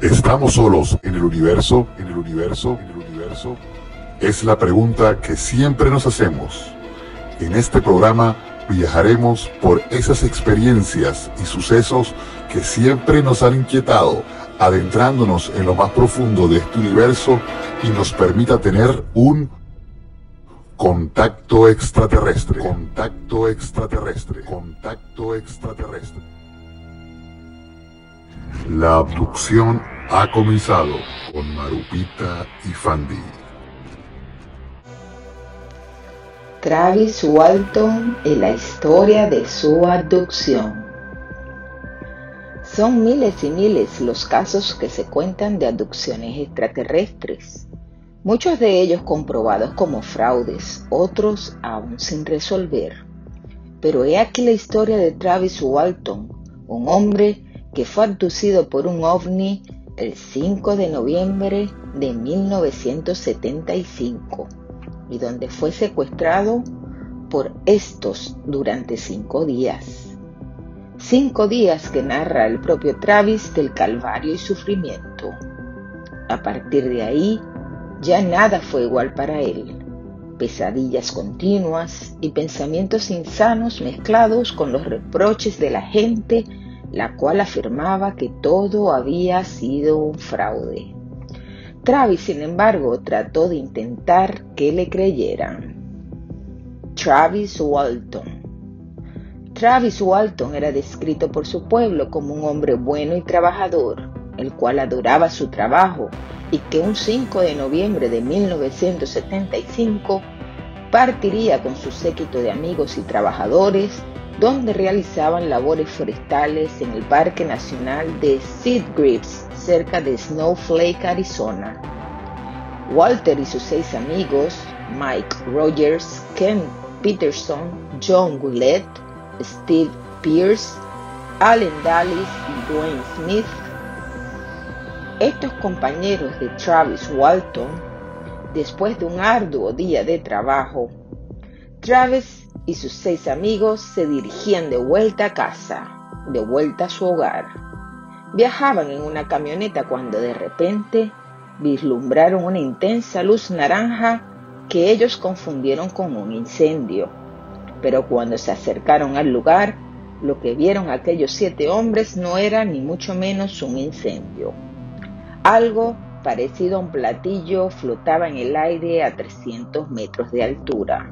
¿Estamos solos en el universo? ¿En el universo? ¿En el universo? Es la pregunta que siempre nos hacemos. En este programa viajaremos por esas experiencias y sucesos que siempre nos han inquietado, adentrándonos en lo más profundo de este universo y nos permita tener un contacto extraterrestre. Contacto extraterrestre. Contacto extraterrestre. La abducción ha comenzado con Marupita y Fandi. Travis Walton y la historia de su abducción. Son miles y miles los casos que se cuentan de abducciones extraterrestres, muchos de ellos comprobados como fraudes, otros aún sin resolver. Pero he aquí la historia de Travis Walton, un hombre que fue abducido por un ovni el 5 de noviembre de 1975 y donde fue secuestrado por estos durante cinco días. Cinco días que narra el propio Travis del calvario y sufrimiento. A partir de ahí, ya nada fue igual para él. Pesadillas continuas y pensamientos insanos mezclados con los reproches de la gente la cual afirmaba que todo había sido un fraude. Travis, sin embargo, trató de intentar que le creyeran. Travis Walton. Travis Walton era descrito por su pueblo como un hombre bueno y trabajador, el cual adoraba su trabajo y que un 5 de noviembre de 1975 partiría con su séquito de amigos y trabajadores donde realizaban labores forestales en el Parque Nacional de Seed Grips, cerca de Snowflake, Arizona. Walter y sus seis amigos, Mike Rogers, Ken Peterson, John Willett, Steve Pierce, Allen Dallas y Dwayne Smith, estos compañeros de Travis Walton, después de un arduo día de trabajo, Travis y sus seis amigos se dirigían de vuelta a casa, de vuelta a su hogar. Viajaban en una camioneta cuando de repente vislumbraron una intensa luz naranja que ellos confundieron con un incendio. Pero cuando se acercaron al lugar, lo que vieron aquellos siete hombres no era ni mucho menos un incendio. Algo parecido a un platillo flotaba en el aire a 300 metros de altura.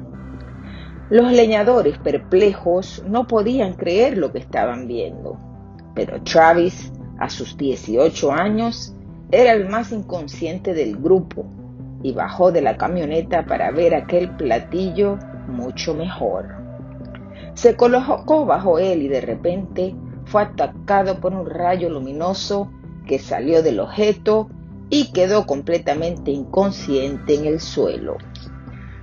Los leñadores perplejos no podían creer lo que estaban viendo, pero Travis, a sus 18 años, era el más inconsciente del grupo y bajó de la camioneta para ver aquel platillo mucho mejor. Se colocó bajo él y de repente fue atacado por un rayo luminoso que salió del objeto y quedó completamente inconsciente en el suelo.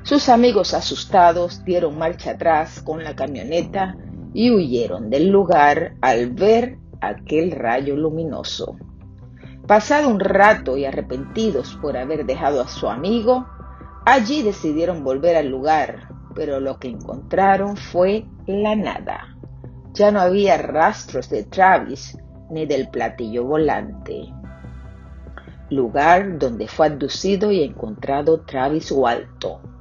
Sus amigos asustados dieron marcha atrás con la camioneta y huyeron del lugar al ver aquel rayo luminoso. Pasado un rato y arrepentidos por haber dejado a su amigo, allí decidieron volver al lugar, pero lo que encontraron fue la nada. Ya no había rastros de Travis ni del platillo volante. Lugar donde fue abducido y encontrado Travis Walton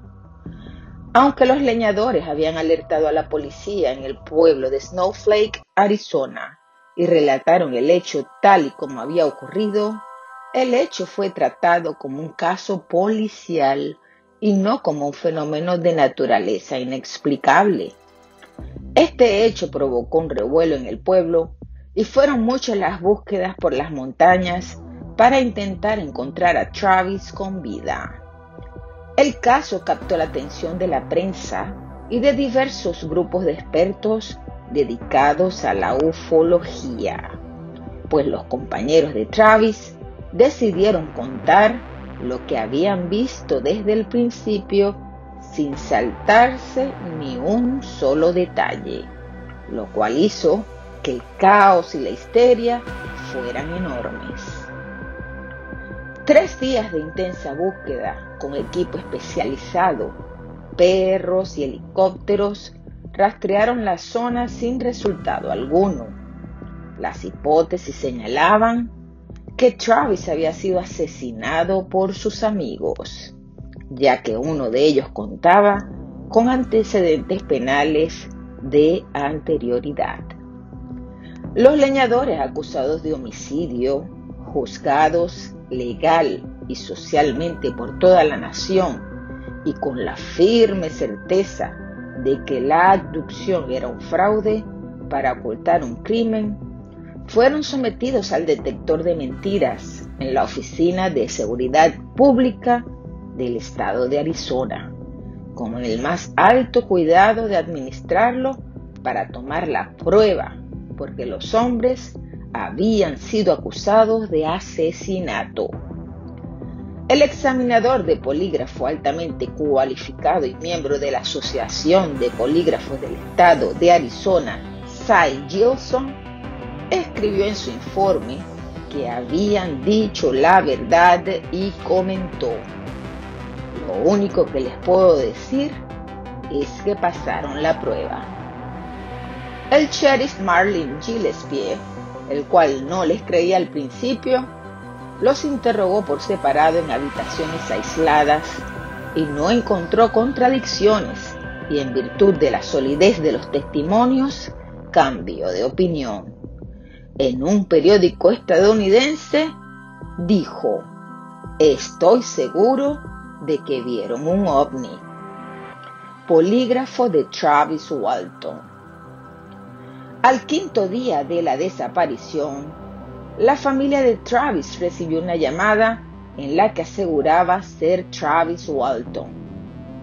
aunque los leñadores habían alertado a la policía en el pueblo de Snowflake, Arizona, y relataron el hecho tal y como había ocurrido, el hecho fue tratado como un caso policial y no como un fenómeno de naturaleza inexplicable. Este hecho provocó un revuelo en el pueblo y fueron muchas las búsquedas por las montañas para intentar encontrar a Travis con vida. El caso captó la atención de la prensa y de diversos grupos de expertos dedicados a la ufología, pues los compañeros de Travis decidieron contar lo que habían visto desde el principio sin saltarse ni un solo detalle, lo cual hizo que el caos y la histeria fueran enormes. Tres días de intensa búsqueda con equipo especializado, perros y helicópteros rastrearon la zona sin resultado alguno. Las hipótesis señalaban que Travis había sido asesinado por sus amigos, ya que uno de ellos contaba con antecedentes penales de anterioridad. Los leñadores acusados de homicidio, juzgados legal y socialmente por toda la nación y con la firme certeza de que la abducción era un fraude para ocultar un crimen, fueron sometidos al detector de mentiras en la Oficina de Seguridad Pública del Estado de Arizona, con el más alto cuidado de administrarlo para tomar la prueba, porque los hombres habían sido acusados de asesinato. El examinador de polígrafo altamente cualificado y miembro de la Asociación de Polígrafos del Estado de Arizona, Cy Gilson, escribió en su informe que habían dicho la verdad y comentó, lo único que les puedo decir es que pasaron la prueba. El sheriff Marlin Gillespie, el cual no les creía al principio, los interrogó por separado en habitaciones aisladas y no encontró contradicciones y en virtud de la solidez de los testimonios, cambio de opinión en un periódico estadounidense, dijo, estoy seguro de que vieron un ovni. Polígrafo de Travis Walton. Al quinto día de la desaparición, la familia de Travis recibió una llamada en la que aseguraba ser Travis Walton.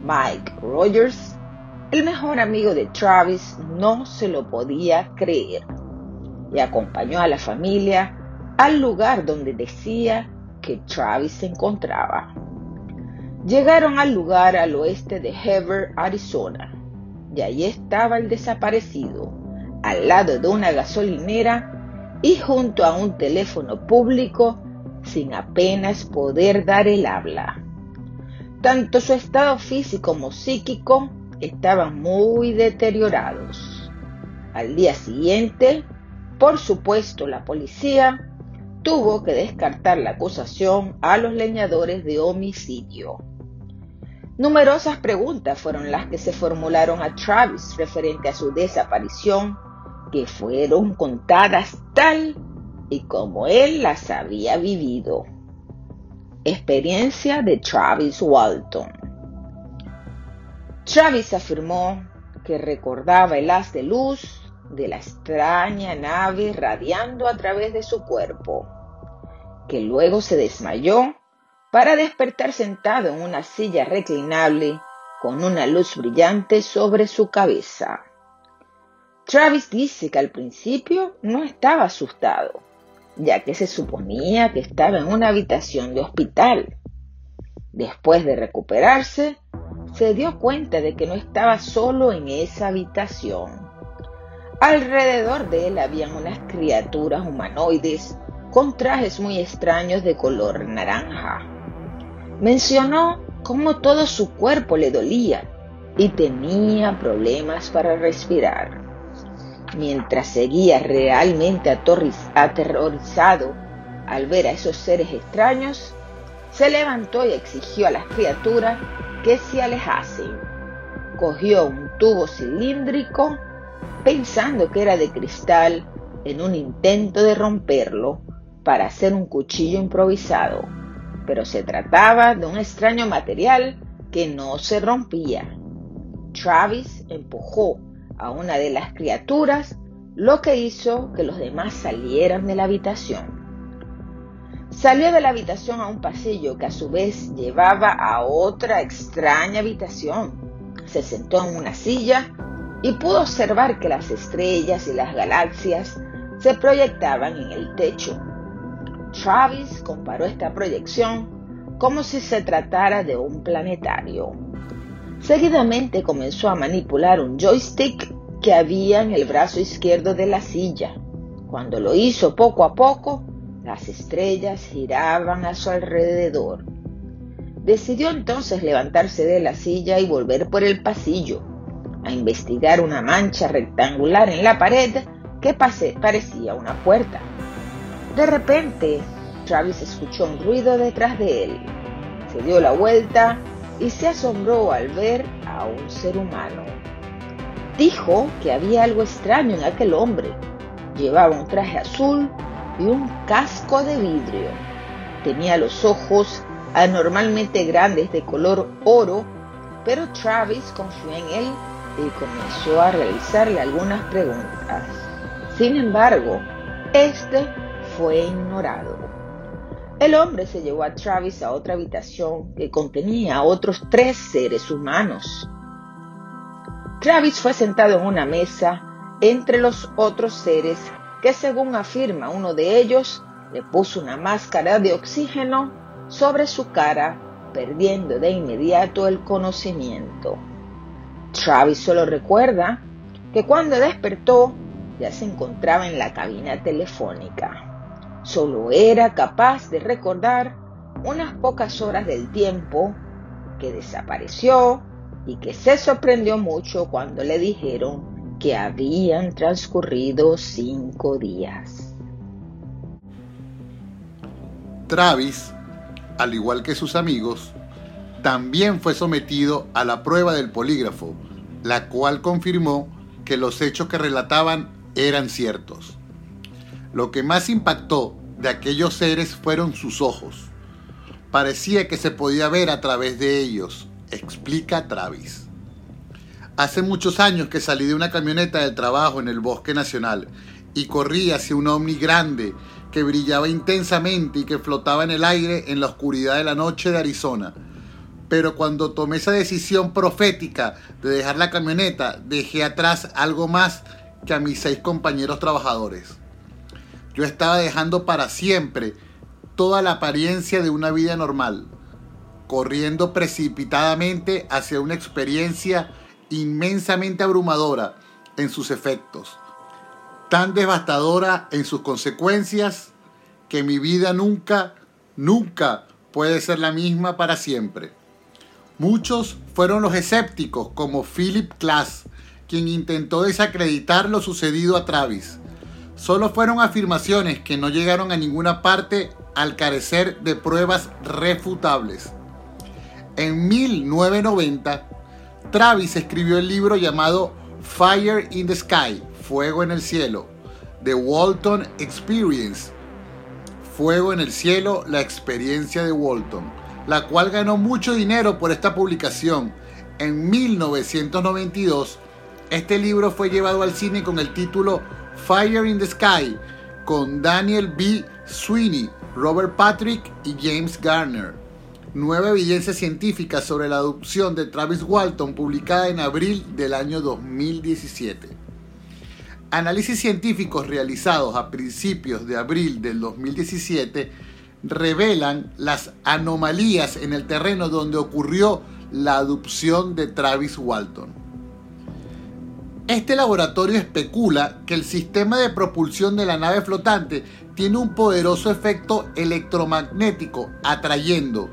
Mike Rogers, el mejor amigo de Travis, no se lo podía creer y acompañó a la familia al lugar donde decía que Travis se encontraba. Llegaron al lugar al oeste de Heber, Arizona, y allí estaba el desaparecido, al lado de una gasolinera y junto a un teléfono público sin apenas poder dar el habla. Tanto su estado físico como psíquico estaban muy deteriorados. Al día siguiente, por supuesto, la policía tuvo que descartar la acusación a los leñadores de homicidio. Numerosas preguntas fueron las que se formularon a Travis referente a su desaparición, que fueron contadas tal y como él las había vivido. Experiencia de Travis Walton. Travis afirmó que recordaba el haz de luz de la extraña nave radiando a través de su cuerpo, que luego se desmayó para despertar sentado en una silla reclinable con una luz brillante sobre su cabeza. Travis dice que al principio no estaba asustado, ya que se suponía que estaba en una habitación de hospital. Después de recuperarse, se dio cuenta de que no estaba solo en esa habitación. Alrededor de él habían unas criaturas humanoides con trajes muy extraños de color naranja. Mencionó cómo todo su cuerpo le dolía y tenía problemas para respirar. Mientras seguía realmente aterrorizado al ver a esos seres extraños, se levantó y exigió a las criaturas que se alejasen. Cogió un tubo cilíndrico pensando que era de cristal en un intento de romperlo para hacer un cuchillo improvisado, pero se trataba de un extraño material que no se rompía. Travis empujó a una de las criaturas, lo que hizo que los demás salieran de la habitación. Salió de la habitación a un pasillo que a su vez llevaba a otra extraña habitación. Se sentó en una silla y pudo observar que las estrellas y las galaxias se proyectaban en el techo. Travis comparó esta proyección como si se tratara de un planetario. Seguidamente comenzó a manipular un joystick que había en el brazo izquierdo de la silla. Cuando lo hizo poco a poco, las estrellas giraban a su alrededor. Decidió entonces levantarse de la silla y volver por el pasillo a investigar una mancha rectangular en la pared que parecía una puerta. De repente Travis escuchó un ruido detrás de él. Se dio la vuelta y se asombró al ver a un ser humano. Dijo que había algo extraño en aquel hombre. Llevaba un traje azul y un casco de vidrio. Tenía los ojos anormalmente grandes de color oro, pero Travis confió en él y comenzó a realizarle algunas preguntas. Sin embargo, este fue ignorado. El hombre se llevó a Travis a otra habitación que contenía a otros tres seres humanos. Travis fue sentado en una mesa entre los otros seres que según afirma uno de ellos, le puso una máscara de oxígeno sobre su cara, perdiendo de inmediato el conocimiento. Travis solo recuerda que cuando despertó ya se encontraba en la cabina telefónica. Solo era capaz de recordar unas pocas horas del tiempo que desapareció y que se sorprendió mucho cuando le dijeron que habían transcurrido cinco días. Travis, al igual que sus amigos, también fue sometido a la prueba del polígrafo, la cual confirmó que los hechos que relataban eran ciertos. Lo que más impactó de aquellos seres fueron sus ojos. Parecía que se podía ver a través de ellos, explica Travis. Hace muchos años que salí de una camioneta del trabajo en el Bosque Nacional y corrí hacia un ovni grande que brillaba intensamente y que flotaba en el aire en la oscuridad de la noche de Arizona. Pero cuando tomé esa decisión profética de dejar la camioneta, dejé atrás algo más que a mis seis compañeros trabajadores. Yo estaba dejando para siempre toda la apariencia de una vida normal, corriendo precipitadamente hacia una experiencia inmensamente abrumadora en sus efectos, tan devastadora en sus consecuencias que mi vida nunca, nunca puede ser la misma para siempre. Muchos fueron los escépticos, como Philip Klass, quien intentó desacreditar lo sucedido a Travis. Solo fueron afirmaciones que no llegaron a ninguna parte al carecer de pruebas refutables. En 1990, Travis escribió el libro llamado Fire in the Sky, Fuego en el Cielo, The Walton Experience, Fuego en el Cielo, la experiencia de Walton, la cual ganó mucho dinero por esta publicación. En 1992, este libro fue llevado al cine con el título Fire in the Sky con Daniel B. Sweeney, Robert Patrick y James Garner. Nueva evidencia científica sobre la adopción de Travis Walton publicada en abril del año 2017. Análisis científicos realizados a principios de abril del 2017 revelan las anomalías en el terreno donde ocurrió la adopción de Travis Walton. Este laboratorio especula que el sistema de propulsión de la nave flotante tiene un poderoso efecto electromagnético atrayendo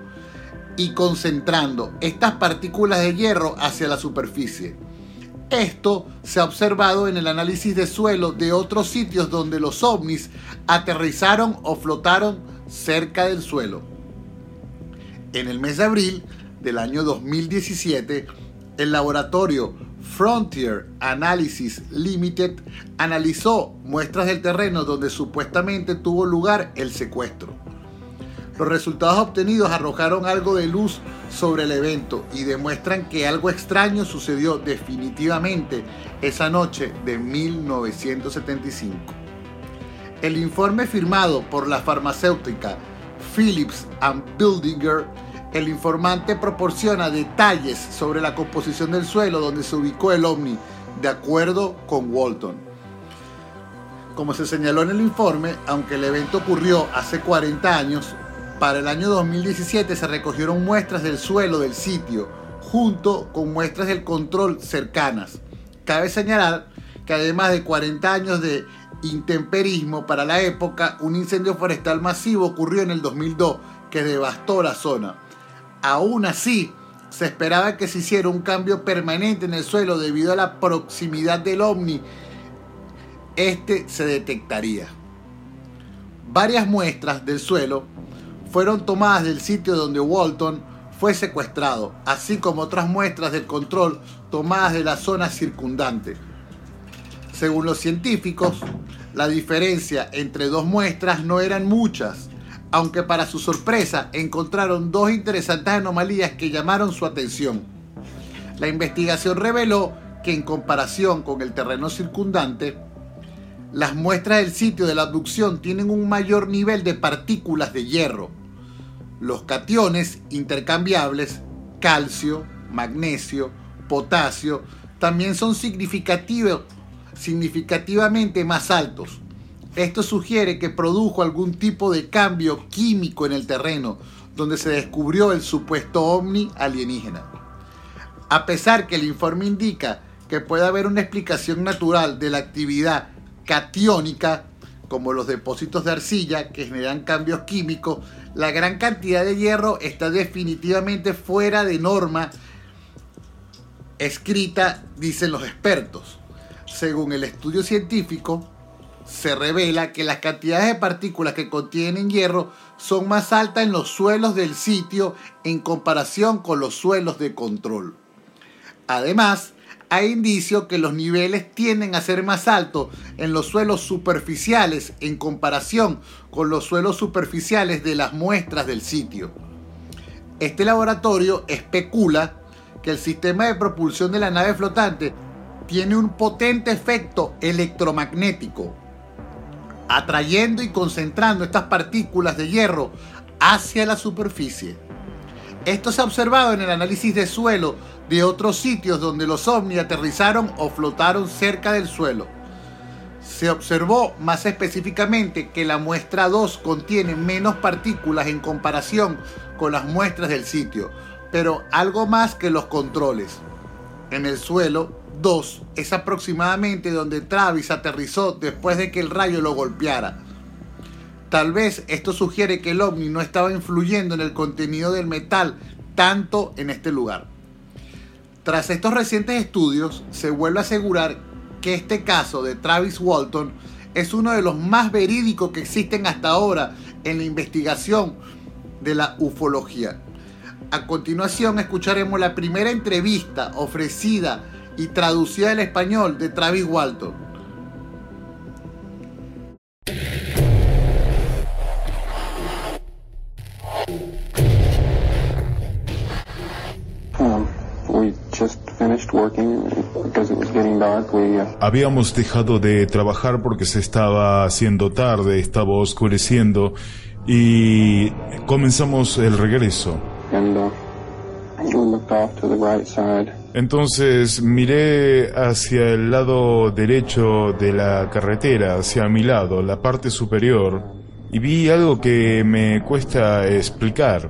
y concentrando estas partículas de hierro hacia la superficie. Esto se ha observado en el análisis de suelo de otros sitios donde los ovnis aterrizaron o flotaron cerca del suelo. En el mes de abril del año 2017, el laboratorio Frontier Analysis Limited analizó muestras del terreno donde supuestamente tuvo lugar el secuestro. Los resultados obtenidos arrojaron algo de luz sobre el evento y demuestran que algo extraño sucedió definitivamente esa noche de 1975. El informe firmado por la farmacéutica Philips and el informante proporciona detalles sobre la composición del suelo donde se ubicó el ovni, de acuerdo con Walton. Como se señaló en el informe, aunque el evento ocurrió hace 40 años, para el año 2017 se recogieron muestras del suelo del sitio, junto con muestras del control cercanas. Cabe señalar que además de 40 años de intemperismo para la época, un incendio forestal masivo ocurrió en el 2002 que devastó la zona. Aún así, se esperaba que se hiciera un cambio permanente en el suelo debido a la proximidad del ovni. Este se detectaría. varias muestras del suelo fueron tomadas del sitio donde Walton fue secuestrado, así como otras muestras del control tomadas de la zona circundante. Según los científicos, la diferencia entre dos muestras no eran muchas, aunque para su sorpresa encontraron dos interesantes anomalías que llamaron su atención. La investigación reveló que en comparación con el terreno circundante, las muestras del sitio de la abducción tienen un mayor nivel de partículas de hierro. Los cationes intercambiables, calcio, magnesio, potasio, también son significativamente más altos. Esto sugiere que produjo algún tipo de cambio químico en el terreno, donde se descubrió el supuesto ovni alienígena. A pesar que el informe indica que puede haber una explicación natural de la actividad catiónica, como los depósitos de arcilla que generan cambios químicos, la gran cantidad de hierro está definitivamente fuera de norma escrita, dicen los expertos. Según el estudio científico, se revela que las cantidades de partículas que contienen hierro son más altas en los suelos del sitio en comparación con los suelos de control. Además, hay indicios que los niveles tienden a ser más altos en los suelos superficiales en comparación con los suelos superficiales de las muestras del sitio. Este laboratorio especula que el sistema de propulsión de la nave flotante tiene un potente efecto electromagnético, atrayendo y concentrando estas partículas de hierro hacia la superficie. Esto se ha observado en el análisis de suelo de otros sitios donde los ovnis aterrizaron o flotaron cerca del suelo. Se observó más específicamente que la muestra 2 contiene menos partículas en comparación con las muestras del sitio, pero algo más que los controles. En el suelo 2 es aproximadamente donde Travis aterrizó después de que el rayo lo golpeara. Tal vez esto sugiere que el ovni no estaba influyendo en el contenido del metal tanto en este lugar. Tras estos recientes estudios, se vuelve a asegurar que este caso de Travis Walton es uno de los más verídicos que existen hasta ahora en la investigación de la ufología. A continuación escucharemos la primera entrevista ofrecida y traducida al español de Travis Walton. Habíamos dejado de trabajar porque se estaba haciendo tarde, estaba oscureciendo y comenzamos el regreso. Uh, Entonces miré hacia el lado derecho de la carretera, hacia mi lado, la parte superior, y vi algo que me cuesta explicar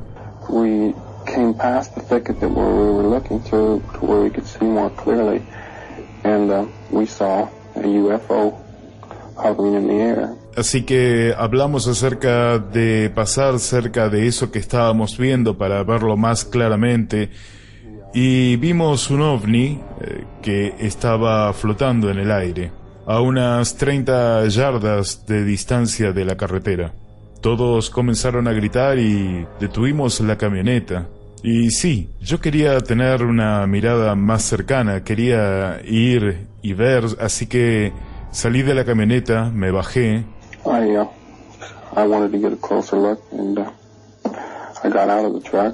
came past the thicket that we were looking to, to where we could see more clearly, and uh, we saw a UFO hovering in the air. Así que hablamos acerca de pasar cerca de eso que estábamos viendo para verlo más claramente y vimos un ovni eh, que estaba flotando en el aire a unas 30 yardas de distancia de la carretera. Todos comenzaron a gritar y detuvimos la camioneta. Y sí, yo quería tener una mirada más cercana, quería ir y ver, así que salí de la camioneta, me bajé. I, uh, I wanted to get a closer look and uh, I got out of the truck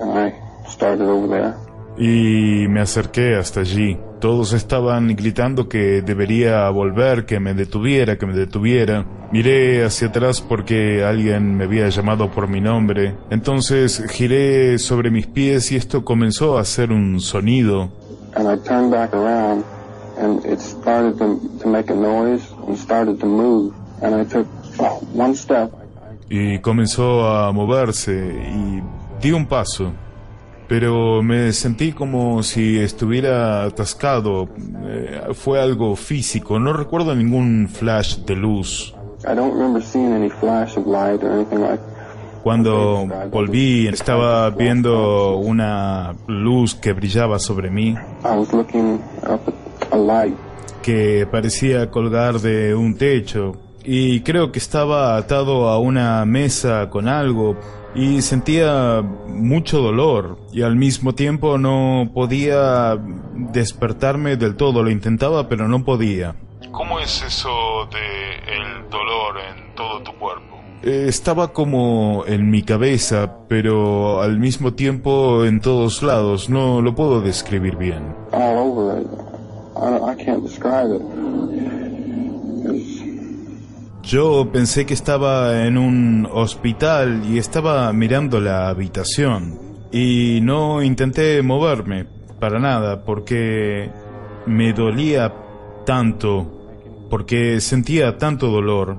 and I Y me acerqué hasta allí. Todos estaban gritando que debería volver, que me detuviera, que me detuviera. Miré hacia atrás porque alguien me había llamado por mi nombre. Entonces giré sobre mis pies y esto comenzó a hacer un sonido. Y comenzó a moverse y di un paso pero me sentí como si estuviera atascado. Eh, fue algo físico, no recuerdo ningún flash de luz. Cuando volví, estaba viendo una luz que brillaba sobre mí, que parecía colgar de un techo, y creo que estaba atado a una mesa con algo y sentía mucho dolor y al mismo tiempo no podía despertarme del todo. Lo intentaba pero no podía. ¿Cómo es eso de el dolor en todo tu cuerpo? Eh, estaba como en mi cabeza, pero al mismo tiempo en todos lados. No lo puedo describir bien. All over it. I, I can't describe it. Yo pensé que estaba en un hospital y estaba mirando la habitación. Y no intenté moverme para nada porque me dolía tanto, porque sentía tanto dolor.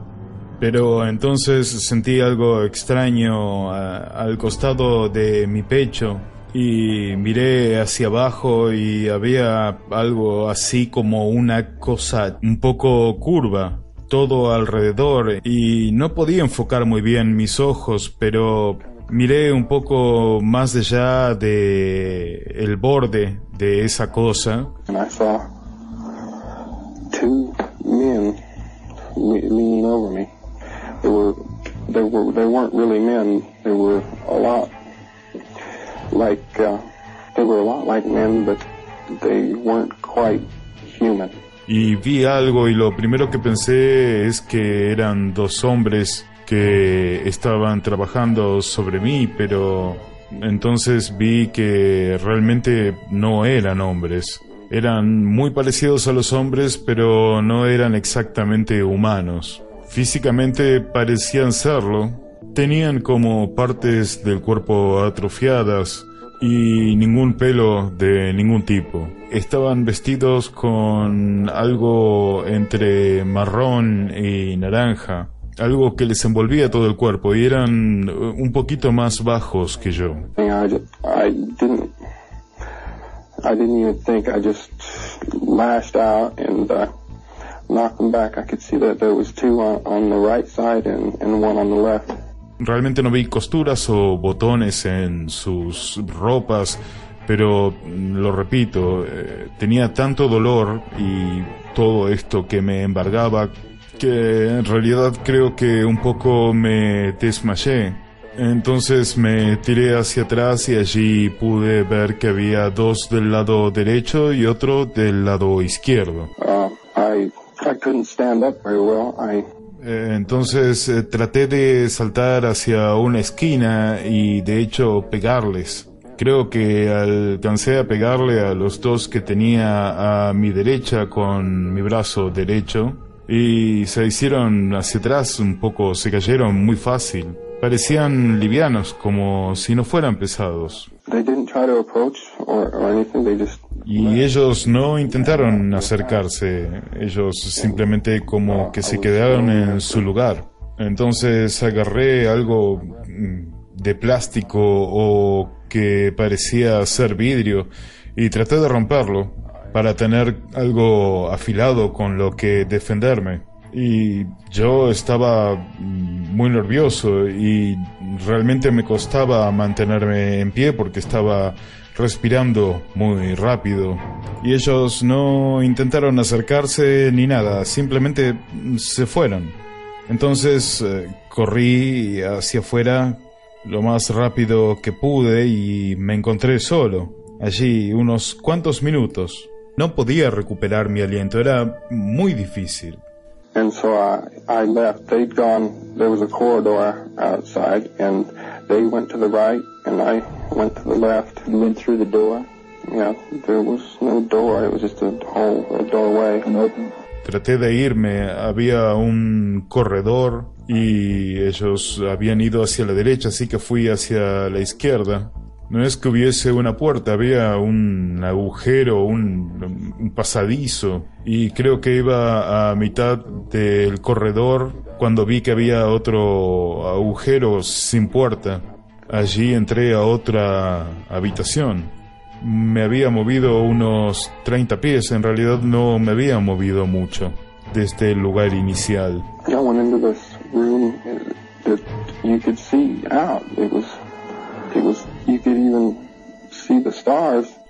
Pero entonces sentí algo extraño al costado de mi pecho y miré hacia abajo y había algo así como una cosa un poco curva todo alrededor y no podía enfocar muy bien mis ojos, pero miré un poco más allá de el borde de esa cosa. Two men over me. They were, they were, they weren't really men. Uh, they were a lot like men, but they weren't quite human. Y vi algo y lo primero que pensé es que eran dos hombres que estaban trabajando sobre mí, pero entonces vi que realmente no eran hombres. Eran muy parecidos a los hombres, pero no eran exactamente humanos. Físicamente parecían serlo. Tenían como partes del cuerpo atrofiadas y ningún pelo de ningún tipo. Estaban vestidos con algo entre marrón y naranja, algo que les envolvía todo el cuerpo y eran uh, un poquito más bajos que yo. I didn't even think. I just lashed out and uh, knocked them back. I could see that there was two on, on the right side and, and one on the left. Realmente no vi costuras o botones en sus ropas, pero mm, lo repito, eh, tenía tanto dolor y todo esto que me embargaba que en realidad creo que un poco me desmayé. Entonces me tiré hacia atrás y allí pude ver que había dos del lado derecho y otro del lado izquierdo. Uh, I couldn't stand up very well. I Eh, Entonces eh, traté de saltar hacia una esquina y de hecho pegarles. Creo que alcancé a pegarle a los dos que tenía a mi derecha con mi brazo derecho y se hicieron hacia atrás un poco, se cayeron muy fácil. Parecían livianos, como si no fueran pesados. they didn't try to approach or, or anything. They just Y ellos no intentaron acercarse, ellos simplemente como que se quedaron en su lugar. Entonces agarré algo mm, de plástico o que parecía ser vidrio y traté de romperlo para tener algo afilado con lo que defenderme. Y yo estaba mm, muy nervioso y realmente me costaba mantenerme en pie porque estaba respirando muy rápido. Y ellos no intentaron acercarse ni nada, simplemente se fueron. Entonces eh, corrí hacia afuera lo más rápido que pude y me encontré solo, allí unos cuantos minutos. No podía recuperar mi aliento, era muy difícil. and so I I left. They'd gone. There was a corridor outside, and they went to the right, and I went to the left. You went through the door. Yeah, there was no door. It was just a hole, a doorway, and open. Traté de irme, había un corredor y ellos habían ido hacia la derecha, así que fui hacia la izquierda. No es que hubiese una puerta, había un agujero, un, pasadizo y creo que iba a mitad del corredor cuando vi que había otro agujero sin puerta. Allí entré a otra habitación. Me había movido unos 30 pies, en realidad no me había movido mucho desde el lugar inicial.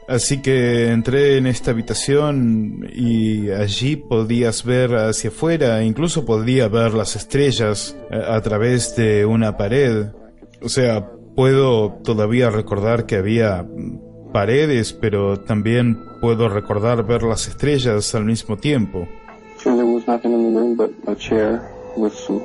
Así que entré en esta habitación y allí podías ver hacia afuera, incluso podía ver las estrellas a, a través de una pared. O sea, puedo todavía recordar que había paredes, pero también puedo recordar ver las estrellas al mismo tiempo. And there was nothing in the room but a chair with some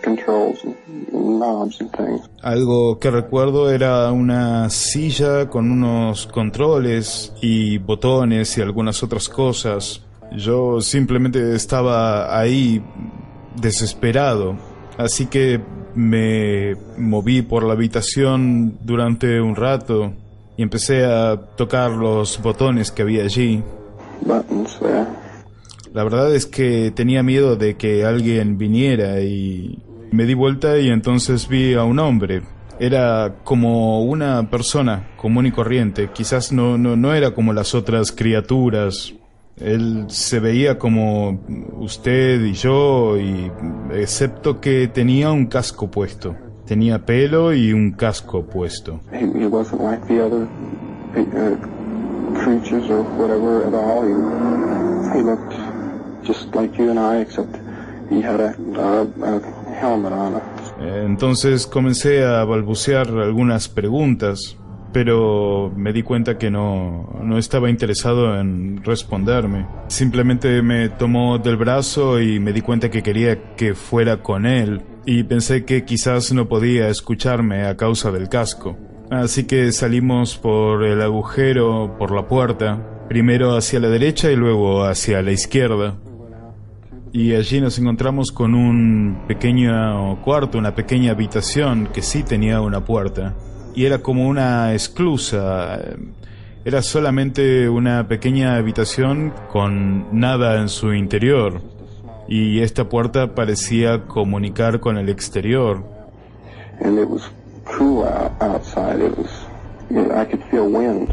controls and knobs and things. Algo que recuerdo era una silla con unos controles y botones y algunas otras cosas. Yo simplemente estaba ahí desesperado, así que me moví por la habitación durante un rato y empecé a tocar los botones que había allí. Buttons there. La verdad es que tenía miedo de que alguien viniera y me di vuelta y entonces vi a un hombre. Era como una persona común y corriente, quizás no, no, no era como las otras criaturas. Él se veía como usted y yo, y excepto que tenía un casco puesto. Tenía pelo y un casco puesto. He, on. Entonces comencé a balbucear algunas preguntas, pero me di cuenta que no, no estaba interesado en responderme. Simplemente me tomó del brazo y me di cuenta que quería que fuera con él, y pensé que quizás no podía escucharme a causa del casco. Así que salimos por el agujero, por la puerta, primero hacia la derecha y luego hacia la izquierda. Y allí nos encontramos con un pequeño cuarto, una pequeña habitación que sí tenía una puerta. Y era como una esclusa. Era solamente una pequeña habitación con nada en su interior. Y esta puerta parecía comunicar con el exterior. And it was cool out, outside. It was, I could feel wind.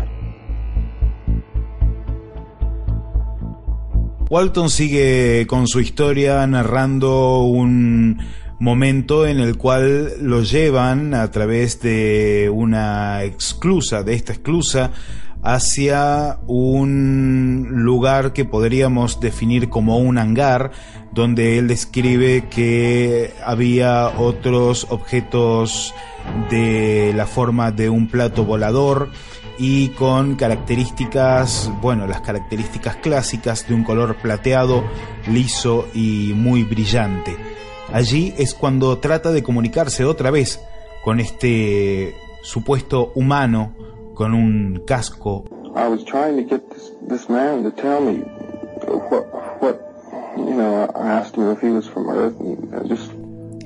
Walton sigue con su historia narrando un momento en el cual lo llevan a través de una exclusa, de esta exclusa, hacia un lugar que podríamos definir como un hangar, donde él describe que había otros objetos de la forma de un plato volador y con características, bueno, las características clásicas de un color plateado, liso y muy brillante. Allí es cuando trata de comunicarse otra vez con este supuesto humano con un casco. I was trying to get this, this man to tell me what, what, you know, I asked him if he was from Earth and I just,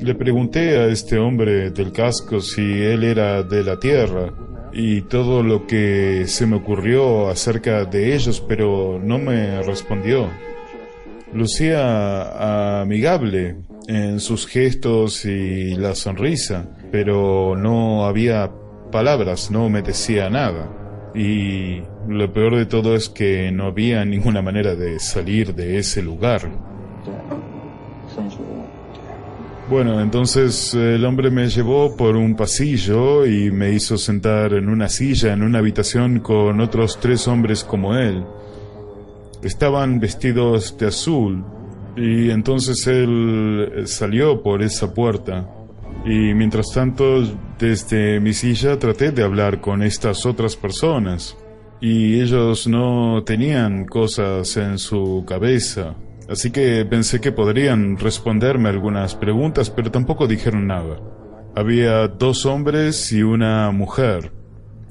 Le pregunté a este hombre del casco si él era de la Tierra y todo lo que se me ocurrió acerca de ellos, pero no me respondió. Lucía amigable en sus gestos y la sonrisa, pero no había palabras, no me decía nada. Y lo peor de todo es que no había ninguna manera de salir de ese lugar. Bueno, entonces el hombre me llevó por un pasillo y me hizo sentar en una silla en una habitación con otros tres hombres como él. Estaban vestidos de azul y entonces él salió por esa puerta. Y mientras tanto, desde mi silla traté de hablar con estas otras personas. Y ellos no tenían cosas en su cabeza. Así que pensé que podrían responderme algunas preguntas, pero tampoco dijeron nada. Había dos hombres y una mujer.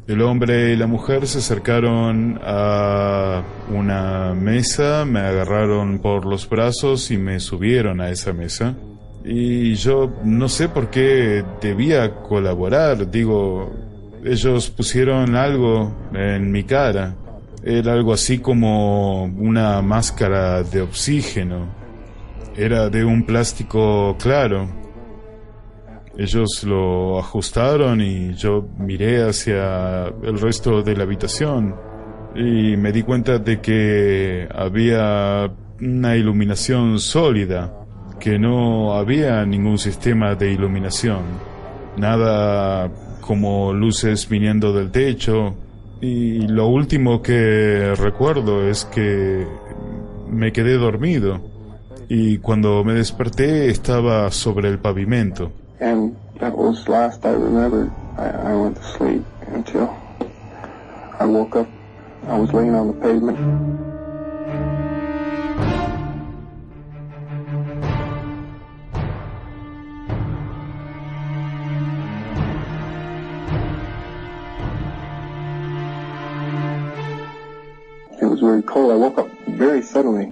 El hombre y la mujer se acercaron a una mesa, me agarraron por los brazos y me subieron a esa mesa. Y yo no sé por qué debía colaborar, digo, ellos pusieron algo en mi cara. Era algo así como una máscara de oxígeno. Era de un plástico claro. Ellos lo ajustaron y yo miré hacia el resto de la habitación y me di cuenta de que había una iluminación sólida, que no había ningún sistema de iluminación, nada como luces viniendo del techo, Y lo último que recuerdo es que me quedé dormido y cuando me desperté estaba sobre el pavimento. And that was last I remember. I, I went to sleep until I woke up. I was laying on the pavement.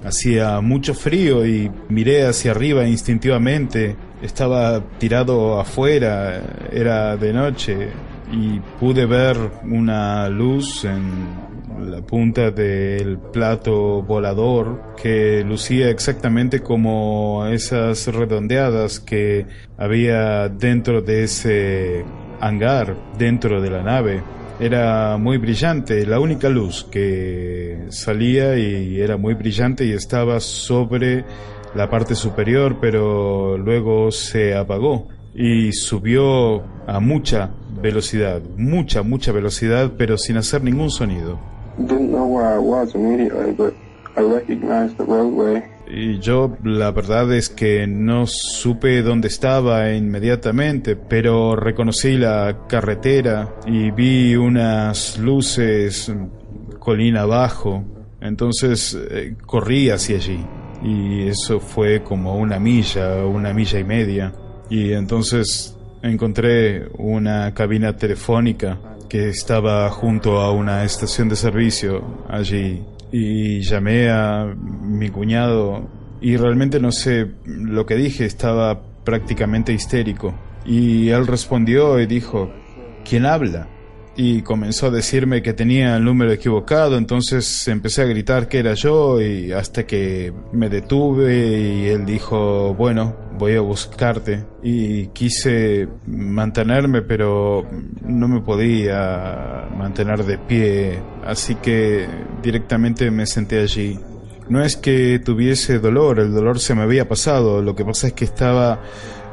Hacía mucho frío y miré hacia arriba instintivamente. Estaba tirado afuera, era de noche y pude ver una luz en la punta del plato volador que lucía exactamente como esas redondeadas que había dentro de ese hangar, dentro de la nave. Era muy brillante, la única luz que salía y era muy brillante y estaba sobre la parte superior, pero luego se apagó y subió a mucha velocidad, mucha, mucha velocidad, pero sin hacer ningún sonido. Didn't know where I was immediately, but I recognized the roadway. Y yo la verdad es que no supe dónde estaba inmediatamente, pero reconocí la carretera y vi unas luces colina abajo. Entonces eh, corrí hacia allí y eso fue como una milla, una milla y media. Y entonces encontré una cabina telefónica que estaba junto a una estación de servicio allí y llamé a mi cuñado y realmente no sé lo que dije, estaba prácticamente histérico. Y él respondió y dijo, ¿quién habla? Y comenzó a decirme que tenía el número equivocado, entonces empecé a gritar que era yo y hasta que me detuve y él dijo, bueno, voy a buscarte. Y quise mantenerme, pero no me podía mantener de pie, así que directamente me senté allí. No es que tuviese dolor, el dolor se me había pasado, lo que pasa es que estaba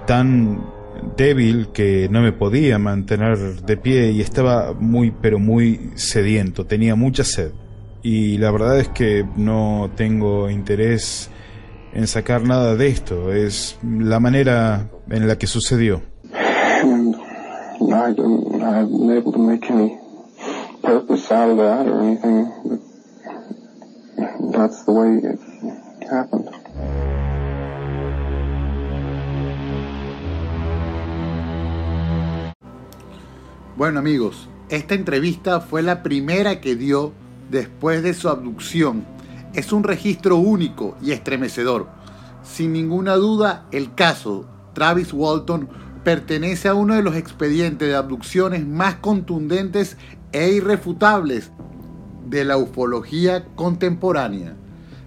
tan débil que no me podía mantener de pie y estaba muy pero muy sediento, tenía mucha sed. Y la verdad es que no tengo interés en sacar nada de esto, es la manera en la que sucedió. That's the way it happened. Bueno amigos, esta entrevista fue la primera que dio después de su abducción. Es un registro único y estremecedor. Sin ninguna duda, el caso Travis Walton pertenece a uno de los expedientes de abducciones más contundentes e irrefutables de la ufología contemporánea.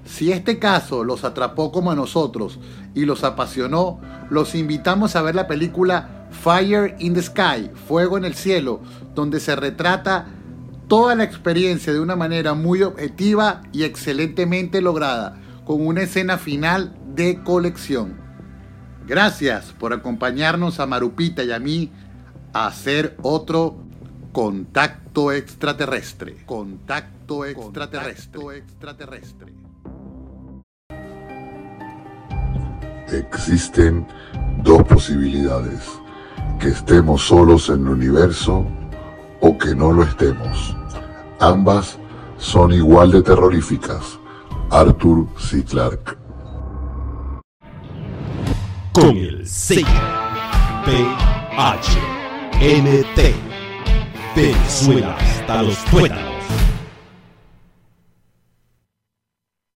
Si este caso los atrapó como a nosotros y los apasionó, los invitamos a ver la película Fire in the Sky, Fuego en el Cielo, donde se retrata toda la experiencia de una manera muy objetiva y excelentemente lograda, con una escena final de colección. Gracias por acompañarnos a Marupita y a mí a hacer otro contacto extraterrestre. Contacto extraterrestre. extraterrestre. Existen dos posibilidades, que estemos solos en el universo o que no lo estemos. Ambas son igual de terroríficas. Arthur C. Clarke. con el sello PHNT. Venezuela hasta los tuétanos.